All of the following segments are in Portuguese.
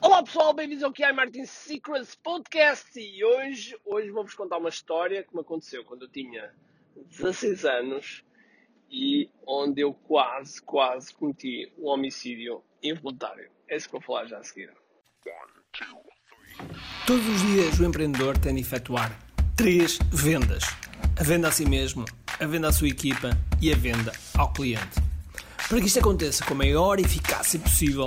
Olá pessoal, bem-vindos ao QI Martin Secrets Podcast e hoje, hoje vou-vos contar uma história que me aconteceu quando eu tinha 16 anos e onde eu quase, quase cometi um homicídio involuntário. É isso que vou falar já a seguir. Todos os dias o empreendedor tem de efetuar três vendas: a venda a si mesmo, a venda à sua equipa e a venda ao cliente. Para que isto aconteça com a maior eficácia possível,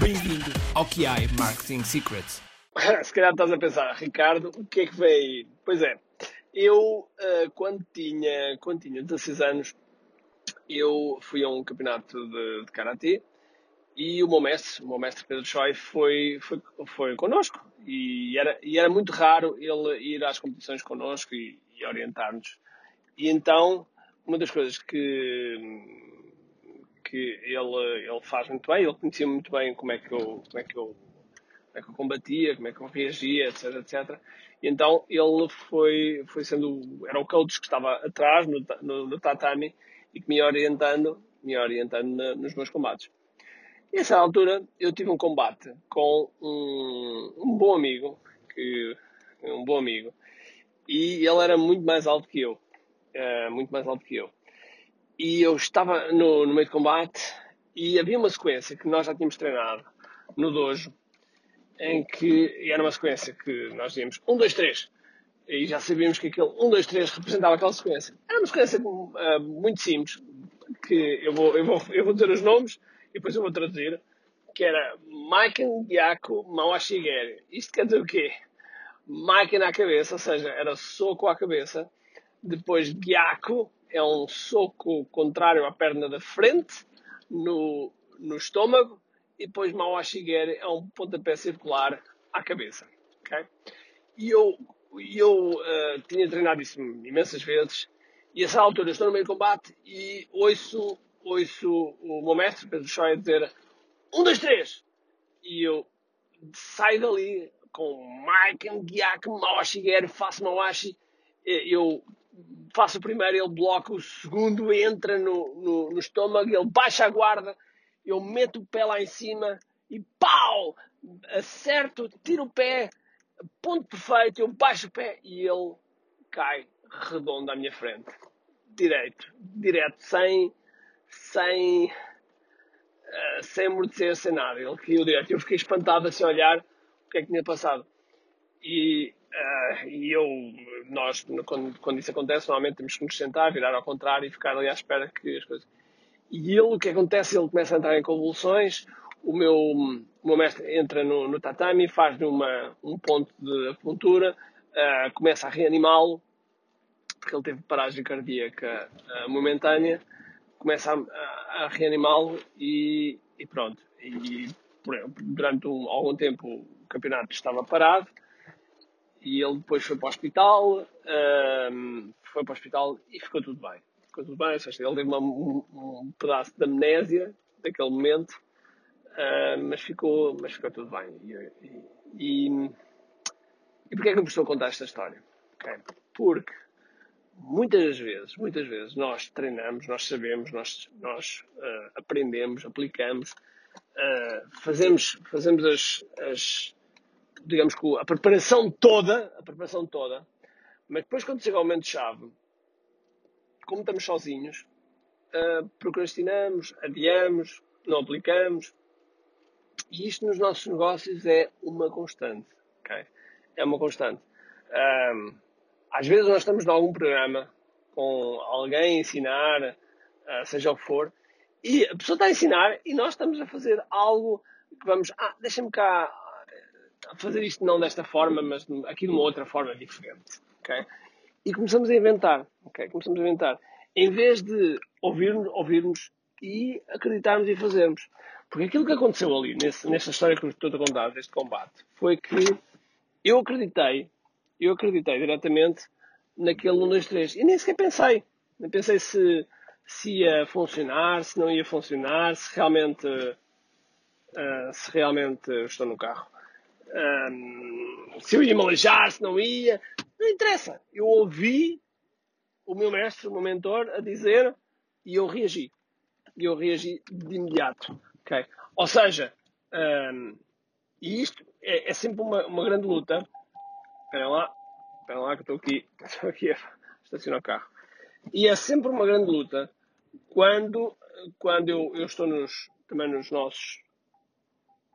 Bem-vindo ao QI Marketing Secrets. Se calhar estás a pensar, Ricardo, o que é que veio? Pois é, eu uh, quando, tinha, quando tinha 16 anos, eu fui a um campeonato de, de Karatê e o meu mestre, o meu mestre Pedro Choi, foi, foi, foi connosco. E era, e era muito raro ele ir às competições connosco e, e orientar-nos. E então, uma das coisas que, que ele, ele faz muito bem, ele conhecia muito bem como é que eu, como é que eu, como é que eu combatia, como é que eu reagia, etc, etc. E então ele foi, foi sendo, era o coach que estava atrás no, no, no tatami e que me orientando, me orientando na, nos meus combates. E nessa altura eu tive um combate com um, um bom amigo, que, um bom amigo, e ele era muito mais alto que eu, uh, muito mais alto que eu. E eu estava no, no meio de combate e havia uma sequência que nós já tínhamos treinado no dojo, em que era uma sequência que nós dizíamos 1, 2, 3. E já sabíamos que aquele 1, 2, 3 representava aquela sequência. Era uma sequência uh, muito simples, que eu vou, eu, vou, eu vou dizer os nomes e depois eu vou traduzir, que era Maiken Gyaku Mawashigeri. Isto quer dizer o quê? Maiken à cabeça, ou seja, era soco à cabeça. Depois Gyaku é um soco contrário à perna da frente, no, no estômago. E depois Mawashigeri é um pontapé circular à cabeça. Okay? E eu, eu uh, tinha treinado isso imensas vezes. E a essa altura estou no meio de combate e ouço ouço o meu mestre, Pedro Choi, dizer um, dois, três. E eu saio dali com Mike Gyak, Mawashiger, faço Mawashi. Eu faço o primeiro, ele bloca o segundo, entra no, no, no estômago, ele baixa a guarda, eu meto o pé lá em cima e pau! Acerto, tiro o pé, ponto perfeito, eu baixo o pé e ele cai redondo à minha frente. Direito, direto, sem, sem, uh, sem amortecer, sem nada. Ele caiu direto. Eu fiquei espantado assim a olhar o que é que tinha passado. E, uh, e eu, nós, quando, quando isso acontece, normalmente temos que nos sentar, virar ao contrário e ficar ali à espera que as coisas. E ele, o que acontece? Ele começa a entrar em convulsões. O meu, o meu mestre entra no, no tatami, faz-lhe um ponto de acupuntura, uh, começa a reanimá-lo, porque ele teve paragem cardíaca uh, momentânea começa a, a, reanimá-lo e, e, pronto. E durante um, algum tempo o campeonato estava parado e ele depois foi para o hospital, um, foi para o hospital e ficou tudo bem. Ficou tudo bem, seja, ele teve uma, um, um, pedaço de amnésia daquele momento, uh, mas, ficou, mas ficou tudo bem. E, e, e, e porquê é que eu me estou a contar esta história? Okay. Porque muitas vezes, muitas vezes nós treinamos, nós sabemos, nós, nós uh, aprendemos, aplicamos, uh, fazemos, fazemos as, as, digamos que a preparação toda, a preparação toda, mas depois quando chega ao momento chave, como estamos sozinhos, uh, procrastinamos, adiamos, não aplicamos, e isto nos nossos negócios é uma constante, ok? É uma constante. Um, às vezes nós estamos em algum programa com alguém a ensinar, uh, seja o que for, e a pessoa está a ensinar e nós estamos a fazer algo que vamos, ah, deixa-me cá fazer isto não desta forma, mas aqui de uma outra forma diferente, ok? E começamos a inventar, ok? Começamos a inventar. Em vez de ouvirmos, ouvirmos e acreditarmos e fazermos. Porque aquilo que aconteceu ali, nesse, nesta história que eu estou a contar, deste combate, foi que eu acreditei, eu acreditei diretamente naquele 1, 2, 3. E nem sequer pensei. Nem pensei se, se ia funcionar, se não ia funcionar, se realmente, uh, se realmente estou no carro. Um, se eu ia me aleijar, se não ia. Não interessa. Eu ouvi o meu mestre, o meu mentor, a dizer e eu reagi. E eu reagi de imediato. Okay? Ou seja, um, e isto é, é sempre uma, uma, grande luta. Espera lá, espera lá que estou aqui, estou aqui a estacionar o carro. E é sempre uma grande luta quando, quando eu, eu estou nos, também nos nossos.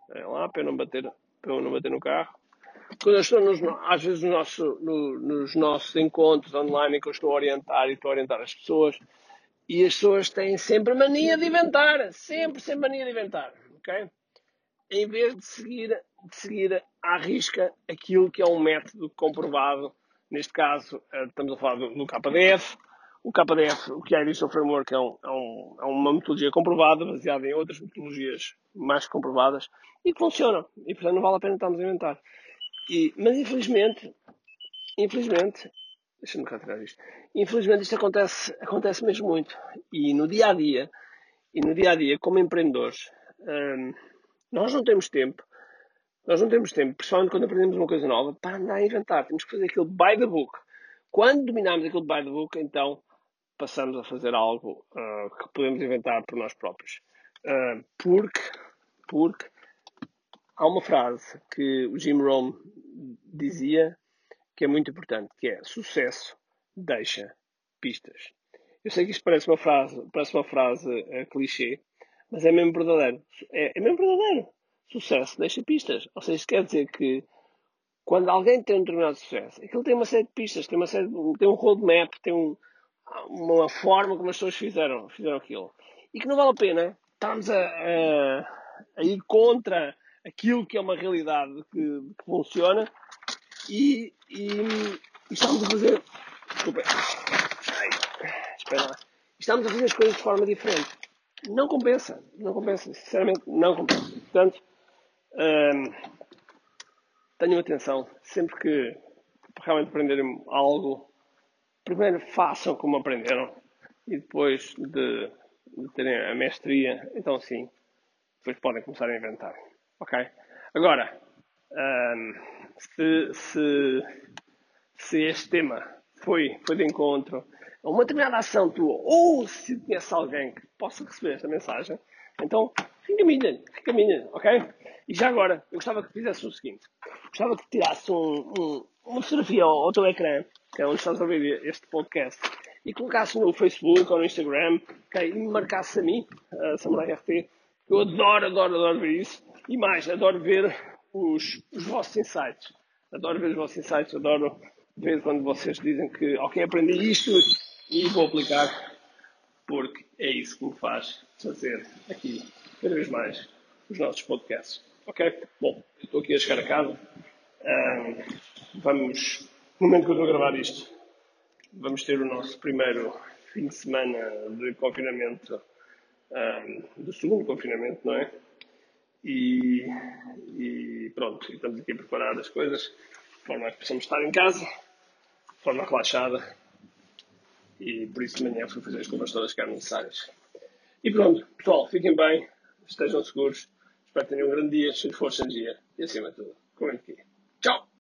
Espera lá, para eu não bater, para eu não bater no carro quando eu estou nos, às vezes no nosso, no, nos nossos encontros online em que eu estou a orientar e estou a orientar as pessoas, e as pessoas têm sempre mania de inventar, sempre, sempre mania de inventar, ok? Em vez de seguir, de seguir à risca aquilo que é um método comprovado, neste caso eh, estamos a falar do, do KDF, o KDF, o que é Digital Framework, é, um, é, um, é, uma metodologia comprovada, baseada em outras metodologias mais comprovadas e que funcionam. E portanto não vale a pena estarmos a inventar. E, mas infelizmente, infelizmente, deixa-me cá tirar isto. Infelizmente isto acontece, acontece mesmo muito. E no dia a dia, e no dia a dia, como empreendedores, hum, nós não temos tempo. Nós não temos tempo, principalmente quando aprendemos uma coisa nova, para andar a inventar. Temos que fazer aquilo by the book. Quando dominamos aquilo by the book, então passamos a fazer algo uh, que podemos inventar por nós próprios. Uh, porque, porque há uma frase que o Jim Rohn dizia que é muito importante, que é sucesso deixa pistas. Eu sei que isto parece uma frase, parece uma frase é, clichê, mas é mesmo verdadeiro. É, é mesmo verdadeiro. Sucesso deixa pistas. Ou seja, isto quer dizer que quando alguém tem um determinado sucesso, aquilo tem uma série de pistas, tem, uma série, tem um roadmap, tem um, uma forma como as pessoas fizeram, fizeram aquilo. E que não vale a pena estarmos a, a, a ir contra aquilo que é uma realidade que, que funciona e, e, e, estamos a fazer. Desculpa. Ai, espera lá. Estamos a fazer as coisas de forma diferente. Não compensa. Não compensa. Sinceramente, não compensa. Portanto, hum, tenham atenção. Sempre que realmente aprenderem algo, primeiro façam como aprenderam e depois de, de terem a mestria, então sim, depois podem começar a inventar. Ok? Agora, um, se, se, se este tema foi, foi de encontro a uma determinada ação tua, ou se conhece alguém que possa receber esta mensagem, então encaminha, encaminha, ok? E já agora, eu gostava que fizesse o seguinte: gostava que tirasse um, um, uma fotografia ao teu ecrã, que é onde estás a ouvir este podcast, e colocasse no Facebook ou no Instagram, okay? e me marcasse a mim, a Samurai RT. Eu adoro, adoro, adoro ver isso. E mais, adoro ver os, os vossos insights. Adoro ver os vossos insights, adoro ver quando vocês dizem que, ok, aprendi isto e vou aplicar, porque é isso que me faz fazer aqui, cada vez mais, os nossos podcasts. Ok? Bom, estou aqui a chegar a casa. Um, vamos, no momento que eu estou a gravar isto, vamos ter o nosso primeiro fim de semana de confinamento, um, do segundo confinamento, não é? e, e pronto, estamos aqui a preparar as coisas de forma a que possamos estar em casa, de forma relaxada e por isso de manhã fui fazer as compras todas que eram necessárias. E pronto, pessoal, fiquem bem, estejam seguros, espero que tenham um grande dia, cheio de força, energia e acima de tudo, comentem aqui. Tchau!